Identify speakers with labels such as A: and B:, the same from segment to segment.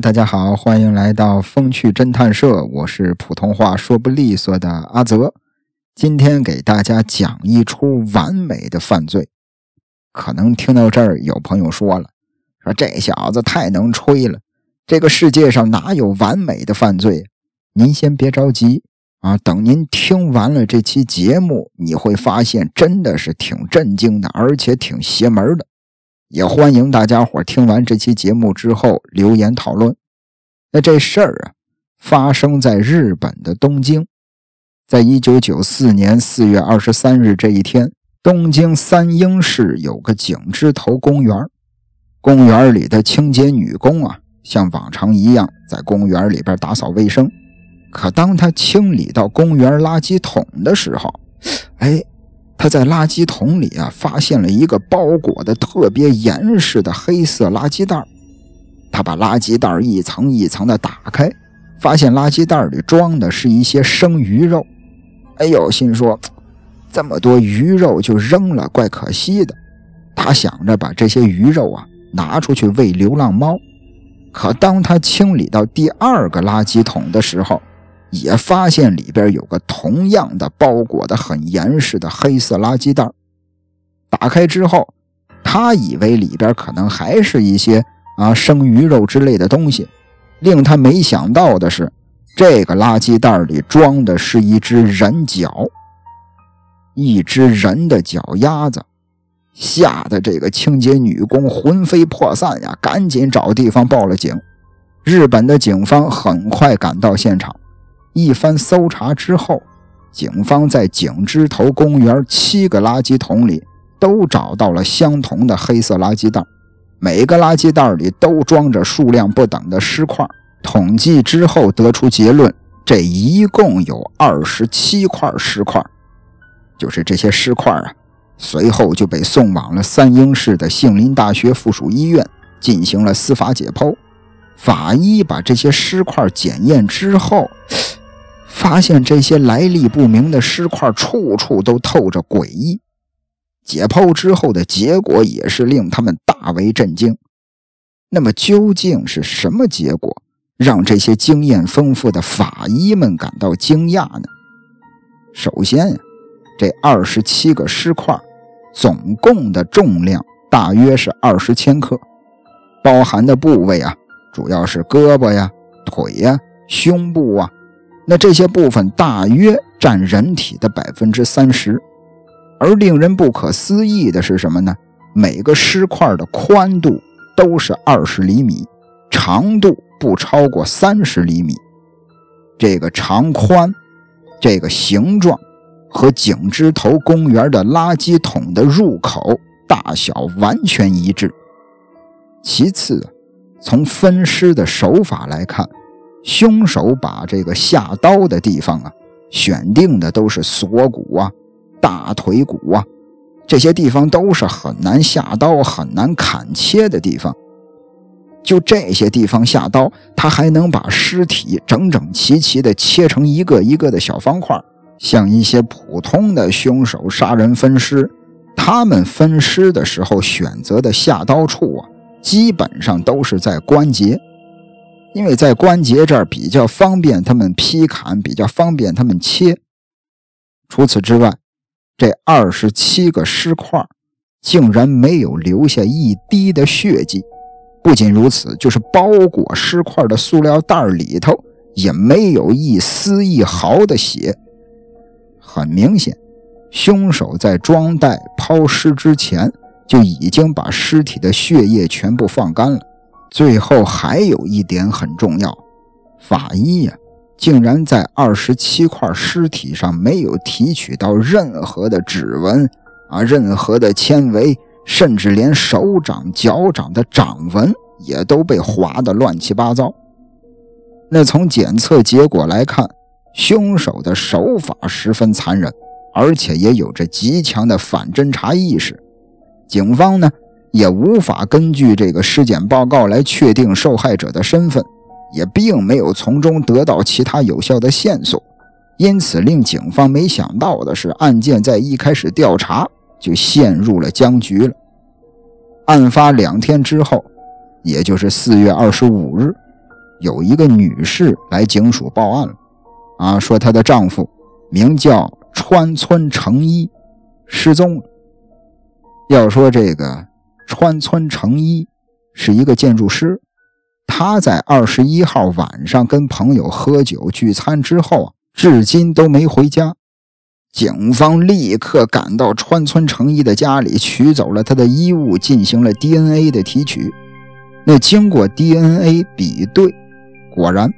A: 大家好，欢迎来到风趣侦探社，我是普通话说不利索的阿泽。今天给大家讲一出完美的犯罪。可能听到这儿，有朋友说了：“说这小子太能吹了，这个世界上哪有完美的犯罪？”您先别着急啊，等您听完了这期节目，你会发现真的是挺震惊的，而且挺邪门的。也欢迎大家伙听完这期节目之后留言讨论。那这事儿啊，发生在日本的东京，在一九九四年四月二十三日这一天，东京三鹰市有个井之头公园，公园里的清洁女工啊，像往常一样在公园里边打扫卫生。可当他清理到公园垃圾桶的时候，哎。他在垃圾桶里啊，发现了一个包裹的特别严实的黑色垃圾袋他把垃圾袋一层一层的打开，发现垃圾袋里装的是一些生鱼肉。哎呦，心说这么多鱼肉就扔了，怪可惜的。他想着把这些鱼肉啊拿出去喂流浪猫。可当他清理到第二个垃圾桶的时候，也发现里边有个同样的包裹的很严实的黑色垃圾袋，打开之后，他以为里边可能还是一些啊生鱼肉之类的东西。令他没想到的是，这个垃圾袋里装的是一只人脚，一只人的脚丫子，吓得这个清洁女工魂飞魄散呀，赶紧找地方报了警。日本的警方很快赶到现场。一番搜查之后，警方在井之头公园七个垃圾桶里都找到了相同的黑色垃圾袋，每个垃圾袋里都装着数量不等的尸块。统计之后得出结论，这一共有二十七块尸块。就是这些尸块啊，随后就被送往了三英市的杏林大学附属医院进行了司法解剖。法医把这些尸块检验之后。发现这些来历不明的尸块处处都透着诡异，解剖之后的结果也是令他们大为震惊。那么究竟是什么结果让这些经验丰富的法医们感到惊讶呢？首先，这二十七个尸块总共的重量大约是二十千克，包含的部位啊，主要是胳膊呀、腿呀、胸部啊。那这些部分大约占人体的百分之三十，而令人不可思议的是什么呢？每个尸块的宽度都是二十厘米，长度不超过三十厘米。这个长宽，这个形状，和景芝头公园的垃圾桶的入口大小完全一致。其次，从分尸的手法来看。凶手把这个下刀的地方啊，选定的都是锁骨啊、大腿骨啊，这些地方都是很难下刀、很难砍切的地方。就这些地方下刀，他还能把尸体整整齐齐的切成一个一个的小方块。像一些普通的凶手杀人分尸，他们分尸的时候选择的下刀处啊，基本上都是在关节。因为在关节这儿比较方便，他们劈砍比较方便，他们切。除此之外，这二十七个尸块竟然没有留下一滴的血迹。不仅如此，就是包裹尸块的塑料袋里头也没有一丝一毫的血。很明显，凶手在装袋抛尸之前就已经把尸体的血液全部放干了。最后还有一点很重要，法医呀，竟然在二十七块尸体上没有提取到任何的指纹啊，任何的纤维，甚至连手掌、脚掌的掌纹也都被划得乱七八糟。那从检测结果来看，凶手的手法十分残忍，而且也有着极强的反侦查意识。警方呢？也无法根据这个尸检报告来确定受害者的身份，也并没有从中得到其他有效的线索，因此令警方没想到的是，案件在一开始调查就陷入了僵局了。案发两天之后，也就是四月二十五日，有一个女士来警署报案了，啊，说她的丈夫名叫川村成一，失踪了。要说这个川村成一是一个建筑师，他在二十一号晚上跟朋友喝酒聚餐之后啊，至今都没回家。警方立刻赶到川村成一的家里，取走了他的衣物，进行了 DNA 的提取。那经过 DNA 比对，果然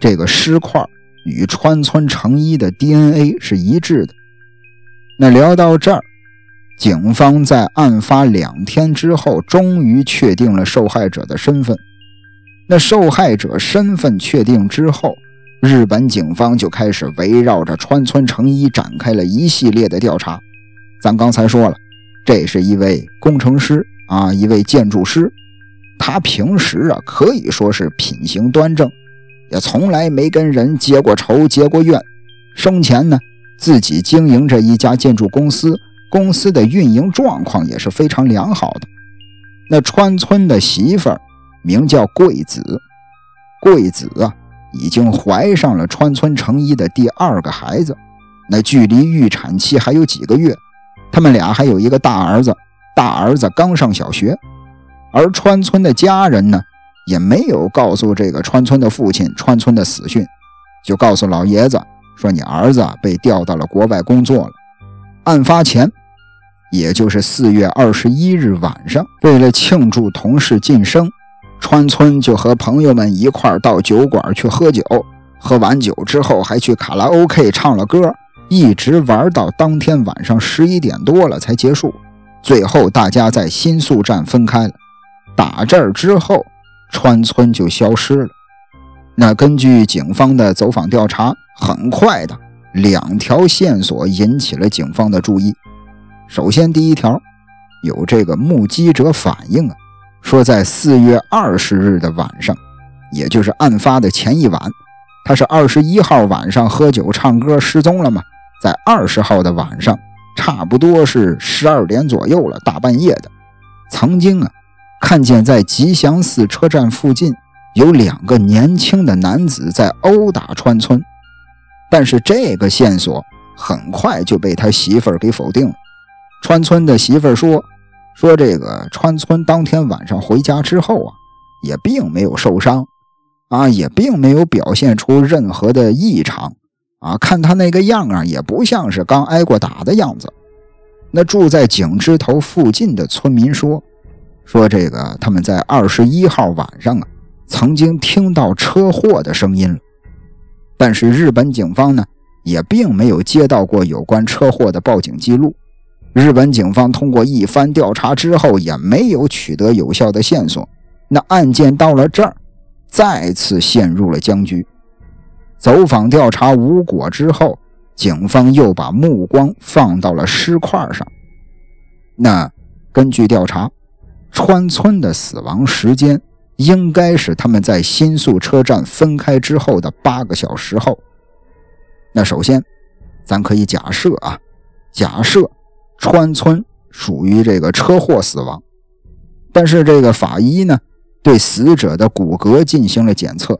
A: 这个尸块与川村成一的 DNA 是一致的。那聊到这儿，警方在案发两天之后，终于确定了受害者的身份。那受害者身份确定之后。日本警方就开始围绕着川村成一展开了一系列的调查。咱刚才说了，这是一位工程师啊，一位建筑师。他平时啊可以说是品行端正，也从来没跟人结过仇、结过怨。生前呢，自己经营着一家建筑公司，公司的运营状况也是非常良好的。那川村的媳妇儿名叫贵子，贵子啊。已经怀上了川村成一的第二个孩子，那距离预产期还有几个月，他们俩还有一个大儿子，大儿子刚上小学，而川村的家人呢，也没有告诉这个川村的父亲川村的死讯，就告诉老爷子说你儿子被调到了国外工作了。案发前，也就是四月二十一日晚上，为了庆祝同事晋升。川村就和朋友们一块到酒馆去喝酒，喝完酒之后还去卡拉 OK 唱了歌，一直玩到当天晚上十一点多了才结束。最后大家在新宿站分开了。打这儿之后，川村就消失了。那根据警方的走访调查，很快的两条线索引起了警方的注意。首先，第一条有这个目击者反映啊。说，在四月二十日的晚上，也就是案发的前一晚，他是二十一号晚上喝酒唱歌失踪了吗？在二十号的晚上，差不多是十二点左右了，大半夜的，曾经啊，看见在吉祥寺车站附近有两个年轻的男子在殴打川村，但是这个线索很快就被他媳妇儿给否定了。川村的媳妇儿说。说这个川村当天晚上回家之后啊，也并没有受伤，啊，也并没有表现出任何的异常，啊，看他那个样啊，也不像是刚挨过打的样子。那住在井之头附近的村民说，说这个他们在二十一号晚上啊，曾经听到车祸的声音了，但是日本警方呢，也并没有接到过有关车祸的报警记录。日本警方通过一番调查之后，也没有取得有效的线索。那案件到了这儿，再次陷入了僵局。走访调查无果之后，警方又把目光放到了尸块上。那根据调查，川村的死亡时间应该是他们在新宿车站分开之后的八个小时后。那首先，咱可以假设啊，假设。川村属于这个车祸死亡，但是这个法医呢，对死者的骨骼进行了检测，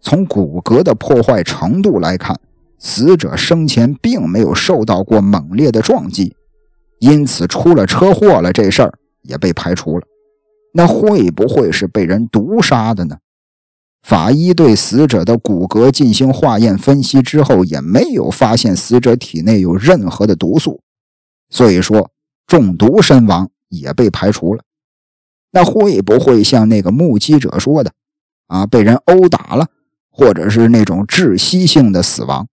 A: 从骨骼的破坏程度来看，死者生前并没有受到过猛烈的撞击，因此出了车祸了这事儿也被排除了。那会不会是被人毒杀的呢？法医对死者的骨骼进行化验分析之后，也没有发现死者体内有任何的毒素。所以说，中毒身亡也被排除了。那会不会像那个目击者说的，啊，被人殴打了，或者是那种窒息性的死亡？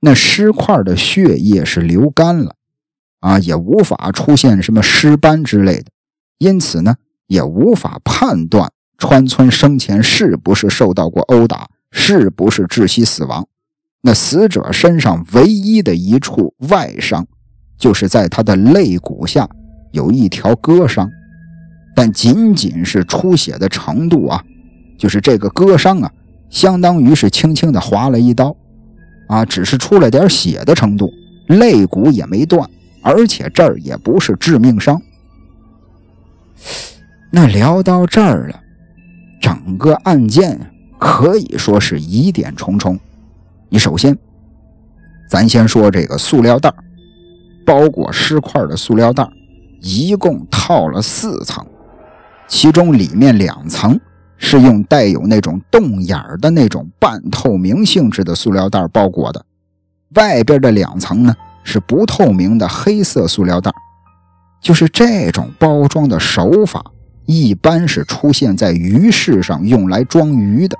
A: 那尸块的血液是流干了，啊，也无法出现什么尸斑之类的，因此呢，也无法判断川村生前是不是受到过殴打，是不是窒息死亡。那死者身上唯一的一处外伤。就是在他的肋骨下有一条割伤，但仅仅是出血的程度啊，就是这个割伤啊，相当于是轻轻的划了一刀，啊，只是出了点血的程度，肋骨也没断，而且这儿也不是致命伤。那聊到这儿了，整个案件可以说是疑点重重。你首先，咱先说这个塑料袋包裹尸块的塑料袋一共套了四层，其中里面两层是用带有那种洞眼的那种半透明性质的塑料袋包裹的，外边的两层呢是不透明的黑色塑料袋。就是这种包装的手法，一般是出现在鱼市上用来装鱼的。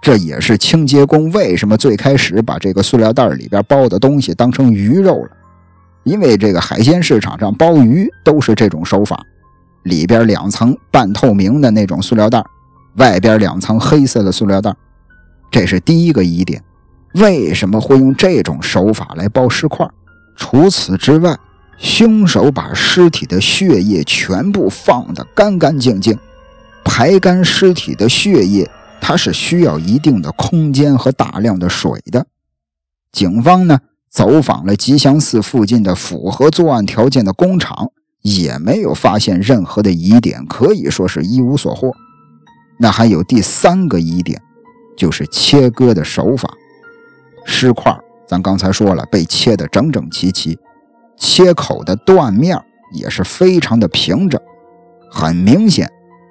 A: 这也是清洁工为什么最开始把这个塑料袋里边包的东西当成鱼肉了，因为这个海鲜市场上包鱼都是这种手法，里边两层半透明的那种塑料袋，外边两层黑色的塑料袋，这是第一个疑点。为什么会用这种手法来包尸块？除此之外，凶手把尸体的血液全部放得干干净净，排干尸体的血液。它是需要一定的空间和大量的水的。警方呢走访了吉祥寺附近的符合作案条件的工厂，也没有发现任何的疑点，可以说是一无所获。那还有第三个疑点，就是切割的手法。尸块咱刚才说了，被切得整整齐齐，切口的断面也是非常的平整，很明显。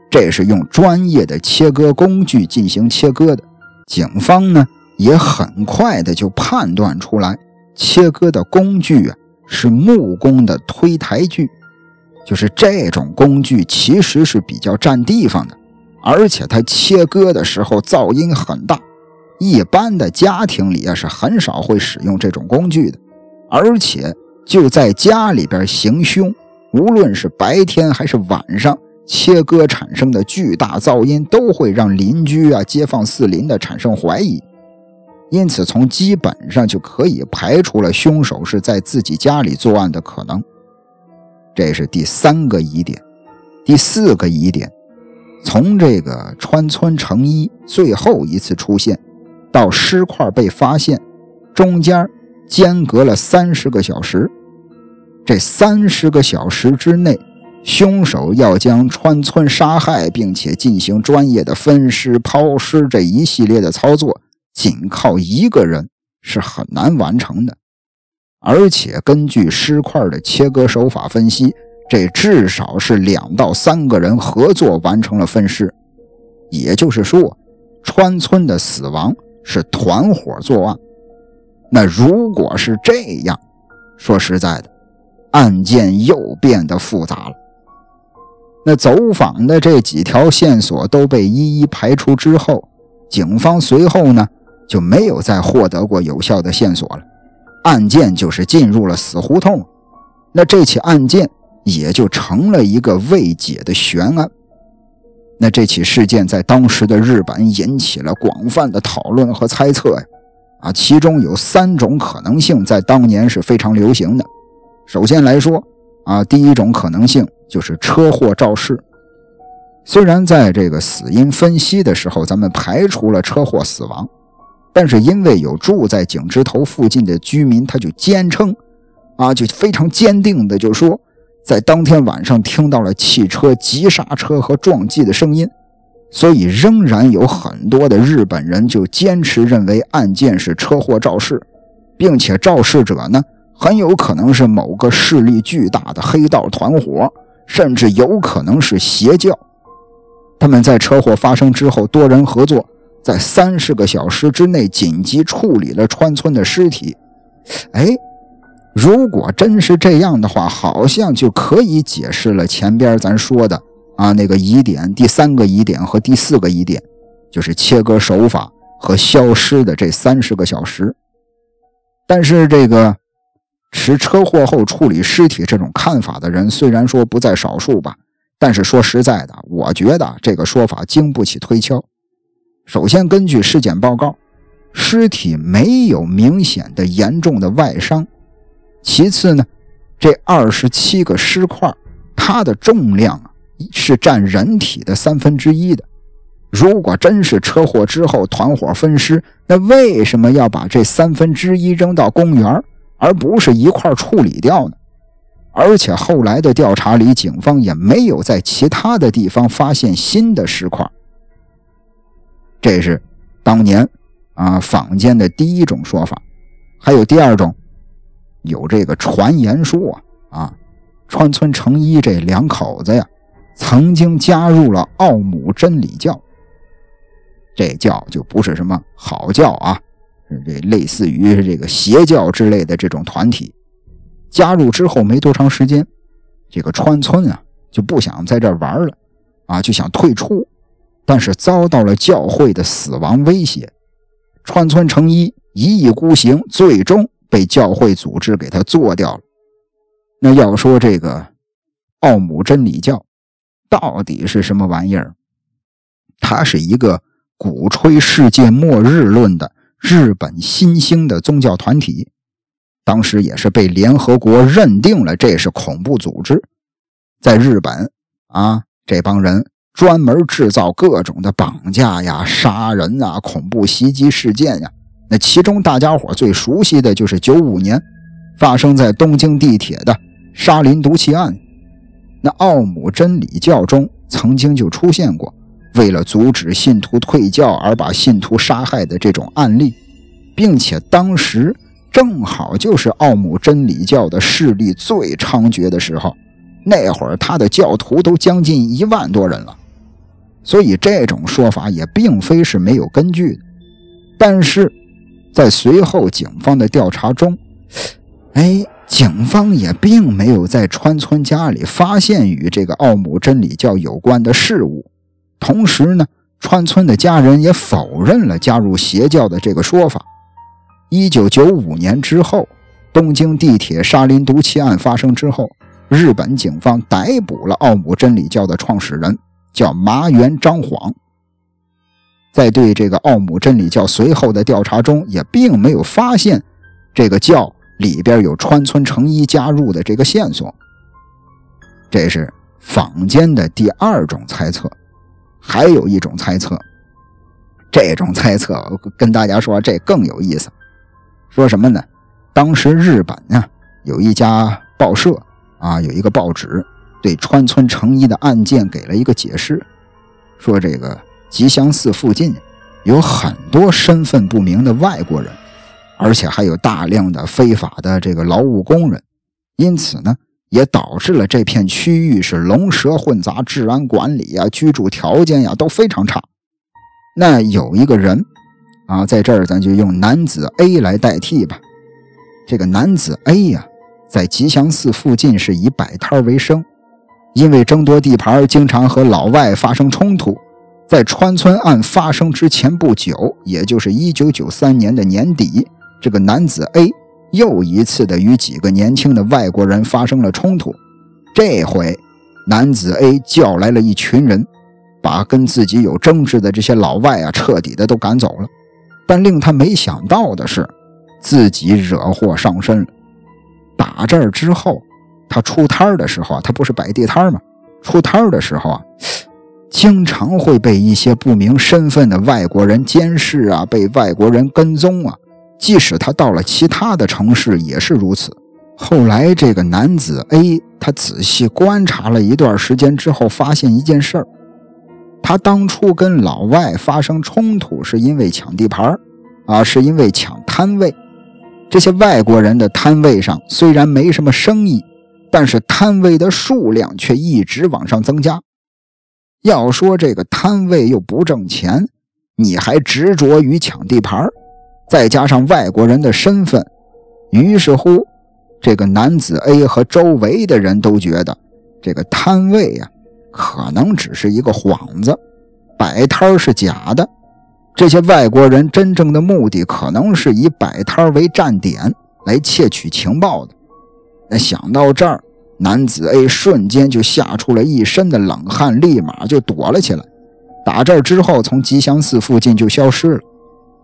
A: 这是用专业的切割工具进行切割的，警方呢也很快的就判断出来，切割的工具啊是木工的推台锯，就是这种工具其实是比较占地方的，而且它切割的时候噪音很大，一般的家庭里啊是很少会使用这种工具的，而且就在家里边行凶，无论是白天还是晚上。切割产生的巨大噪音都会让邻居啊、街坊四邻的产生怀疑，因此从基本上就可以排除了凶手是在自己家里作案的可能。这是第三个疑点。第四个疑点，从这个川村成一最后一次出现到尸块被发现，中间间隔了三十个小时。这三十个小时之内。凶手要将川村杀害，并且进行专业的分尸、抛尸这一系列的操作，仅靠一个人是很难完成的。而且根据尸块的切割手法分析，这至少是两到三个人合作完成了分尸。也就是说，川村的死亡是团伙作案。那如果是这样，说实在的，案件又变得复杂了。那走访的这几条线索都被一一排除之后，警方随后呢就没有再获得过有效的线索了，案件就是进入了死胡同。那这起案件也就成了一个未解的悬案。那这起事件在当时的日本引起了广泛的讨论和猜测呀，啊，其中有三种可能性在当年是非常流行的。首先来说，啊，第一种可能性。就是车祸肇事。虽然在这个死因分析的时候，咱们排除了车祸死亡，但是因为有住在井之头附近的居民，他就坚称，啊，就非常坚定的就说，在当天晚上听到了汽车急刹车和撞击的声音，所以仍然有很多的日本人就坚持认为案件是车祸肇事，并且肇事者呢，很有可能是某个势力巨大的黑道团伙。甚至有可能是邪教。他们在车祸发生之后，多人合作，在三十个小时之内紧急处理了川村的尸体。哎，如果真是这样的话，好像就可以解释了前边咱说的啊那个疑点，第三个疑点和第四个疑点，就是切割手法和消失的这三十个小时。但是这个。持车祸后处理尸体这种看法的人虽然说不在少数吧，但是说实在的，我觉得这个说法经不起推敲。首先，根据尸检报告，尸体没有明显的严重的外伤。其次呢，这二十七个尸块，它的重量啊是占人体的三分之一的。如果真是车祸之后团伙分尸，那为什么要把这三分之一扔到公园？而不是一块处理掉呢？而且后来的调查里，警方也没有在其他的地方发现新的尸块。这是当年啊坊间的第一种说法。还有第二种，有这个传言说啊，川村成一这两口子呀，曾经加入了奥姆真理教。这教就不是什么好教啊，这类似于这个邪教之类的这种团体。加入之后没多长时间，这个川村啊就不想在这玩了，啊就想退出，但是遭到了教会的死亡威胁，川村成一一意孤行，最终被教会组织给他做掉了。那要说这个奥姆真理教到底是什么玩意儿？它是一个。鼓吹世界末日论的日本新兴的宗教团体，当时也是被联合国认定了这是恐怖组织。在日本啊，这帮人专门制造各种的绑架呀、杀人啊、恐怖袭击事件呀。那其中大家伙最熟悉的就是九五年发生在东京地铁的沙林毒气案。那奥姆真理教中曾经就出现过。为了阻止信徒退教而把信徒杀害的这种案例，并且当时正好就是奥姆真理教的势力最猖獗的时候，那会儿他的教徒都将近一万多人了，所以这种说法也并非是没有根据的。但是，在随后警方的调查中，哎，警方也并没有在川村家里发现与这个奥姆真理教有关的事物。同时呢，川村的家人也否认了加入邪教的这个说法。一九九五年之后，东京地铁沙林毒气案发生之后，日本警方逮捕了奥姆真理教的创始人，叫麻原彰晃。在对这个奥姆真理教随后的调查中，也并没有发现这个教里边有川村成一加入的这个线索。这是坊间的第二种猜测。还有一种猜测，这种猜测跟大家说，这更有意思。说什么呢？当时日本呢有一家报社啊，有一个报纸对川村成一的案件给了一个解释，说这个吉祥寺附近有很多身份不明的外国人，而且还有大量的非法的这个劳务工人，因此呢。也导致了这片区域是龙蛇混杂，治安管理呀、居住条件呀都非常差。那有一个人啊，在这儿咱就用男子 A 来代替吧。这个男子 A 呀，在吉祥寺附近是以摆摊为生，因为争夺地盘，经常和老外发生冲突。在川村案发生之前不久，也就是1993年的年底，这个男子 A。又一次的与几个年轻的外国人发生了冲突，这回男子 A 叫来了一群人，把跟自己有争执的这些老外啊彻底的都赶走了。但令他没想到的是，自己惹祸上身了。打这儿之后，他出摊的时候啊，他不是摆地摊吗？出摊的时候啊，经常会被一些不明身份的外国人监视啊，被外国人跟踪啊。即使他到了其他的城市也是如此。后来，这个男子 A 他仔细观察了一段时间之后，发现一件事儿：他当初跟老外发生冲突是因为抢地盘啊，是因为抢摊位。这些外国人的摊位上虽然没什么生意，但是摊位的数量却一直往上增加。要说这个摊位又不挣钱，你还执着于抢地盘再加上外国人的身份，于是乎，这个男子 A 和周围的人都觉得，这个摊位呀，可能只是一个幌子，摆摊是假的。这些外国人真正的目的，可能是以摆摊为站点来窃取情报的。那想到这儿，男子 A 瞬间就吓出了一身的冷汗，立马就躲了起来。打这儿之后，从吉祥寺附近就消失了。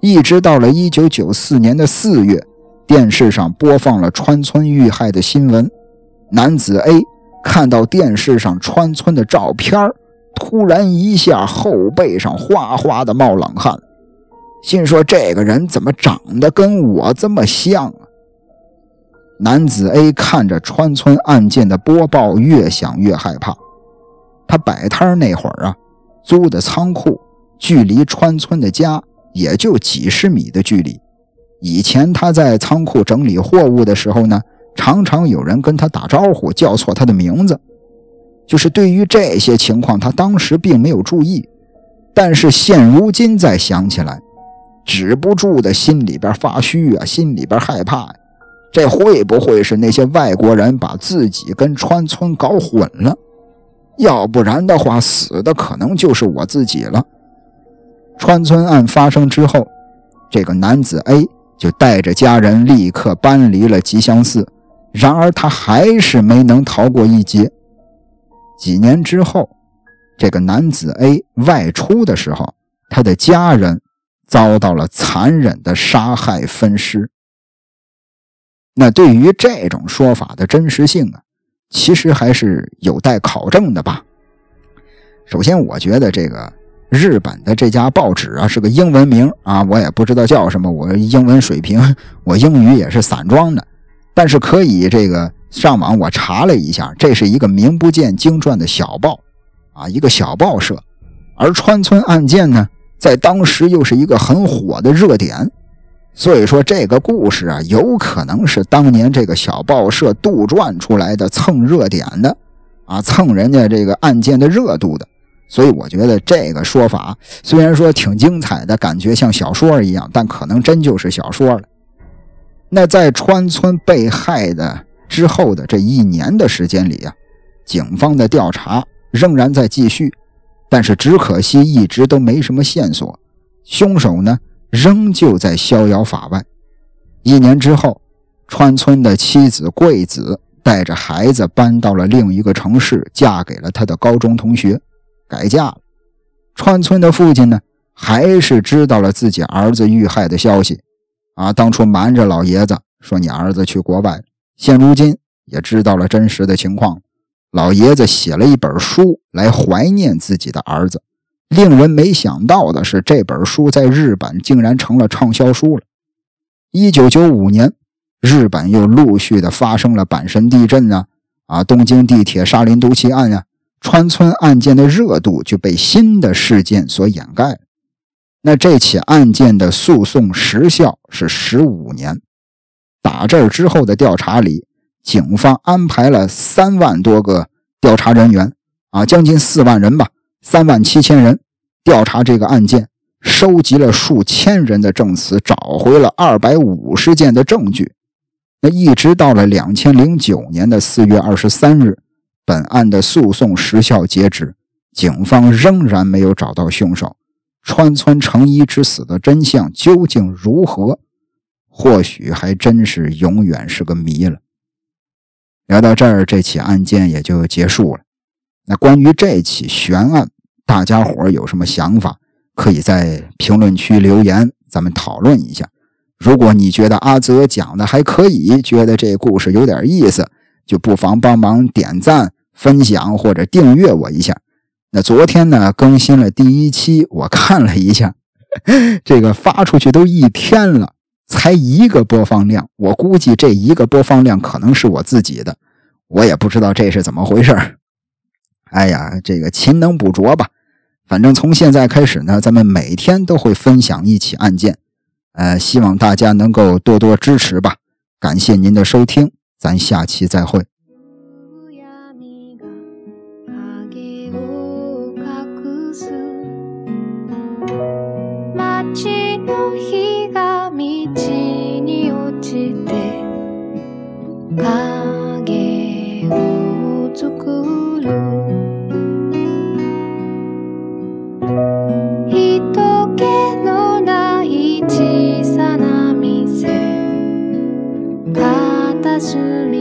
A: 一直到了一九九四年的四月，电视上播放了川村遇害的新闻。男子 A 看到电视上川村的照片突然一下后背上哗哗的冒冷汗，心说这个人怎么长得跟我这么像啊？男子 A 看着川村案件的播报，越想越害怕。他摆摊那会儿啊，租的仓库。距离川村的家也就几十米的距离。以前他在仓库整理货物的时候呢，常常有人跟他打招呼，叫错他的名字。就是对于这些情况，他当时并没有注意，但是现如今再想起来，止不住的心里边发虚啊，心里边害怕。这会不会是那些外国人把自己跟川村搞混了？要不然的话，死的可能就是我自己了。川村案发生之后，这个男子 A。就带着家人立刻搬离了吉祥寺，然而他还是没能逃过一劫。几年之后，这个男子 A 外出的时候，他的家人遭到了残忍的杀害分尸。那对于这种说法的真实性啊，其实还是有待考证的吧。首先，我觉得这个。日本的这家报纸啊是个英文名啊，我也不知道叫什么。我英文水平，我英语也是散装的，但是可以这个上网我查了一下，这是一个名不见经传的小报啊，一个小报社。而川村案件呢，在当时又是一个很火的热点，所以说这个故事啊，有可能是当年这个小报社杜撰出来的蹭热点的啊，蹭人家这个案件的热度的。所以我觉得这个说法虽然说挺精彩的，感觉像小说一样，但可能真就是小说了。那在川村被害的之后的这一年的时间里呀，警方的调查仍然在继续，但是只可惜一直都没什么线索，凶手呢仍旧在逍遥法外。一年之后，川村的妻子贵子带着孩子搬到了另一个城市，嫁给了他的高中同学。改嫁了，川村的父亲呢，还是知道了自己儿子遇害的消息，啊，当初瞒着老爷子说你儿子去国外，现如今也知道了真实的情况。老爷子写了一本书来怀念自己的儿子，令人没想到的是，这本书在日本竟然成了畅销书了。一九九五年，日本又陆续的发生了阪神地震啊，啊，东京地铁沙林毒气案呀。川村案件的热度就被新的事件所掩盖。那这起案件的诉讼时效是十五年。打这儿之后的调查里，警方安排了三万多个调查人员，啊，将近四万人吧，三万七千人调查这个案件，收集了数千人的证词，找回了二百五十件的证据。那一直到了两千零九年的四月二十三日。本案的诉讼时效截止，警方仍然没有找到凶手。川村成一之死的真相究竟如何？或许还真是永远是个谜了。聊到这儿，这起案件也就结束了。那关于这起悬案，大家伙有什么想法？可以在评论区留言，咱们讨论一下。如果你觉得阿泽讲的还可以，觉得这故事有点意思。就不妨帮忙点赞、分享或者订阅我一下。那昨天呢更新了第一期，我看了一下，这个发出去都一天了，才一个播放量。我估计这一个播放量可能是我自己的，我也不知道这是怎么回事哎呀，这个勤能补拙吧。反正从现在开始呢，咱们每天都会分享一起案件，呃，希望大家能够多多支持吧。感谢您的收听。咱下期再会。
B: する